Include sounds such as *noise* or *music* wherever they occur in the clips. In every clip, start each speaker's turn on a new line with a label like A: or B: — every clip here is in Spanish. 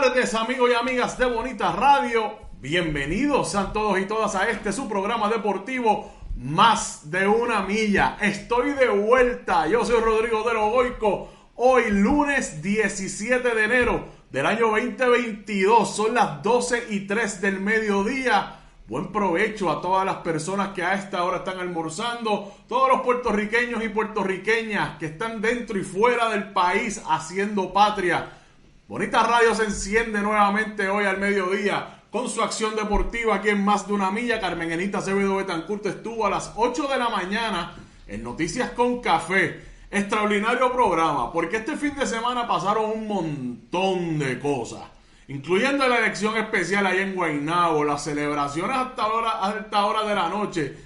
A: tardes, amigos y amigas de Bonita Radio. Bienvenidos sean todos y todas a este su programa deportivo Más de una milla. Estoy de vuelta. Yo soy Rodrigo de Logoico. Hoy lunes 17 de enero del año 2022. Son las 12 y 3 del mediodía. Buen provecho a todas las personas que a esta hora están almorzando, todos los puertorriqueños y puertorriqueñas que están dentro y fuera del país haciendo patria. Bonita Radio se enciende nuevamente hoy al mediodía con su acción deportiva aquí en Más de una Milla. Carmen Enita Acevedo Betancourt estuvo a las 8 de la mañana en Noticias con Café. Extraordinario programa, porque este fin de semana pasaron un montón de cosas, incluyendo la elección especial ahí en Guaynabo, las celebraciones hasta hora, hasta hora de la noche,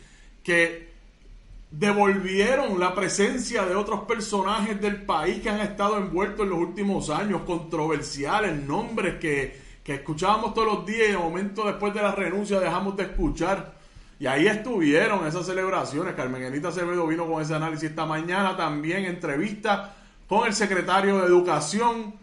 A: que devolvieron la presencia de otros personajes del país que han estado envueltos en los últimos años, controversiales, nombres que, que escuchábamos todos los días y de momento después de la renuncia dejamos de escuchar. Y ahí estuvieron esas celebraciones. Carmen Enita Acevedo vino con ese análisis esta mañana. También entrevista con el secretario de Educación.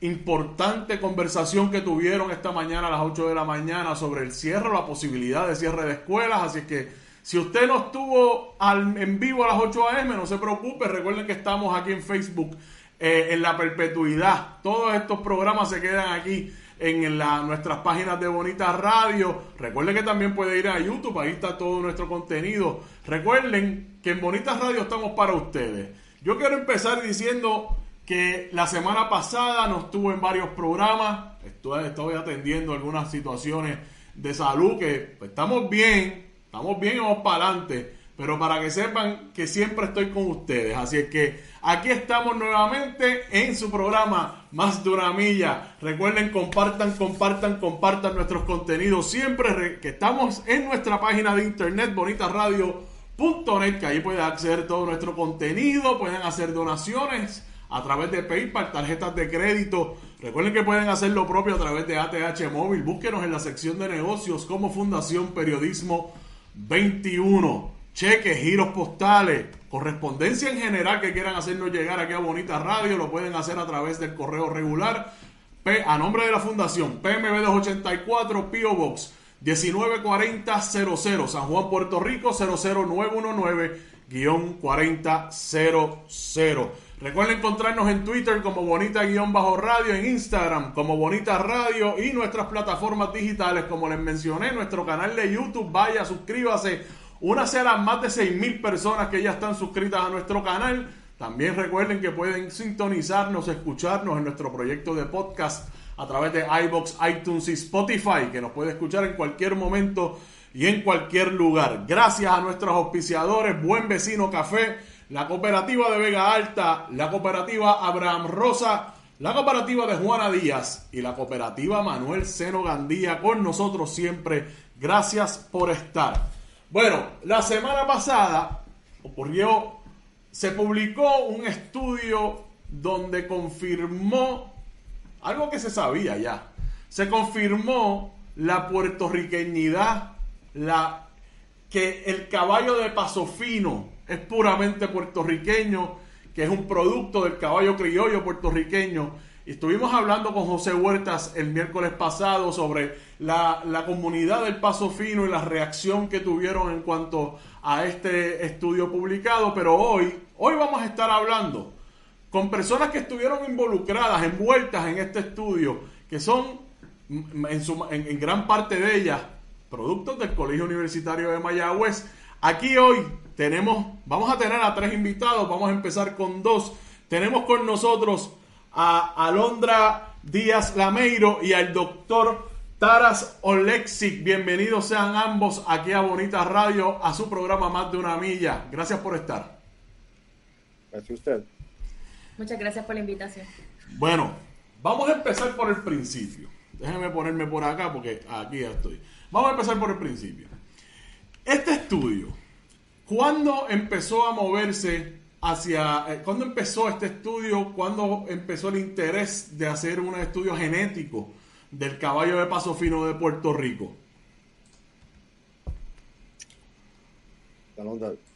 A: Importante conversación que tuvieron esta mañana a las 8 de la mañana sobre el cierre, la posibilidad de cierre de escuelas. Así que si usted no estuvo al, en vivo a las 8 a.m., no se preocupe. Recuerden que estamos aquí en Facebook eh, en la perpetuidad. Todos estos programas se quedan aquí en la, nuestras páginas de Bonita Radio. Recuerden que también puede ir a YouTube, ahí está todo nuestro contenido. Recuerden que en Bonita Radio estamos para ustedes. Yo quiero empezar diciendo que la semana pasada nos estuvo en varios programas, estoy atendiendo algunas situaciones de salud que pues, estamos bien, estamos bien y vamos para adelante pero para que sepan que siempre estoy con ustedes. Así es que aquí estamos nuevamente en su programa Más de una milla. Recuerden, compartan, compartan, compartan nuestros contenidos. Siempre que estamos en nuestra página de internet, bonitasradio.net, que ahí pueden acceder todo nuestro contenido, pueden hacer donaciones a través de PayPal, tarjetas de crédito. Recuerden que pueden hacer lo propio a través de ATH Móvil. Búsquenos en la sección de negocios como Fundación Periodismo 21 cheques, giros postales, correspondencia en general que quieran hacernos llegar aquí a Bonita Radio, lo pueden hacer a través del correo regular a nombre de la Fundación PMB 284 Pio Box 194000 San Juan, Puerto Rico 00919-4000. Recuerden encontrarnos en Twitter como Bonita-Radio, en Instagram como Bonita Radio y nuestras plataformas digitales, como les mencioné, nuestro canal de YouTube. Vaya, suscríbase una será más de 6.000 personas que ya están suscritas a nuestro canal. También recuerden que pueden sintonizarnos, escucharnos en nuestro proyecto de podcast a través de iBox, iTunes y Spotify, que nos puede escuchar en cualquier momento y en cualquier lugar. Gracias a nuestros auspiciadores, Buen Vecino Café, la cooperativa de Vega Alta, la cooperativa Abraham Rosa, la cooperativa de Juana Díaz y la cooperativa Manuel Seno Gandía con nosotros siempre. Gracias por estar. Bueno, la semana pasada ocurrió, se publicó un estudio donde confirmó algo que se sabía ya. Se confirmó la puertorriqueñidad, la que el caballo de paso fino es puramente puertorriqueño, que es un producto del caballo criollo puertorriqueño. Estuvimos hablando con José Huertas el miércoles pasado sobre la, comunidad del Paso Fino y la reacción que tuvieron en cuanto a este estudio publicado, pero hoy, hoy vamos a estar hablando con personas que estuvieron involucradas, envueltas en este estudio, que son en, su, en gran parte de ellas productos del Colegio Universitario de Mayagüez. Aquí hoy tenemos, vamos a tener a tres invitados, vamos a empezar con dos. Tenemos con nosotros a Alondra Díaz Lameiro y al doctor Taras Olexic. Bienvenidos sean ambos aquí a Bonita Radio, a su programa Más de una Milla. Gracias por estar.
B: Gracias a usted.
C: Muchas gracias por la invitación.
A: Bueno, vamos a empezar por el principio. Déjenme ponerme por acá porque aquí ya estoy. Vamos a empezar por el principio. Este estudio, ¿cuándo empezó a moverse hacia eh, cuándo empezó este estudio, cuándo empezó el interés de hacer un estudio genético del caballo de paso fino de Puerto Rico.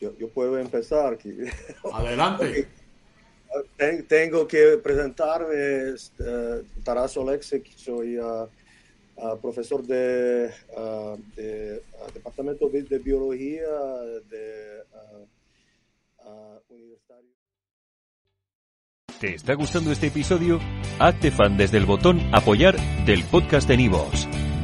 B: Yo, yo puedo empezar aquí.
A: Adelante. *laughs*
B: tengo que presentarme, uh, Taraso Alexic, soy uh, profesor de, de Departamento de, de, Biología de Universitario.
D: ¿Te está gustando este episodio? Hazte fan desde el botón apoyar del podcast de Nivos.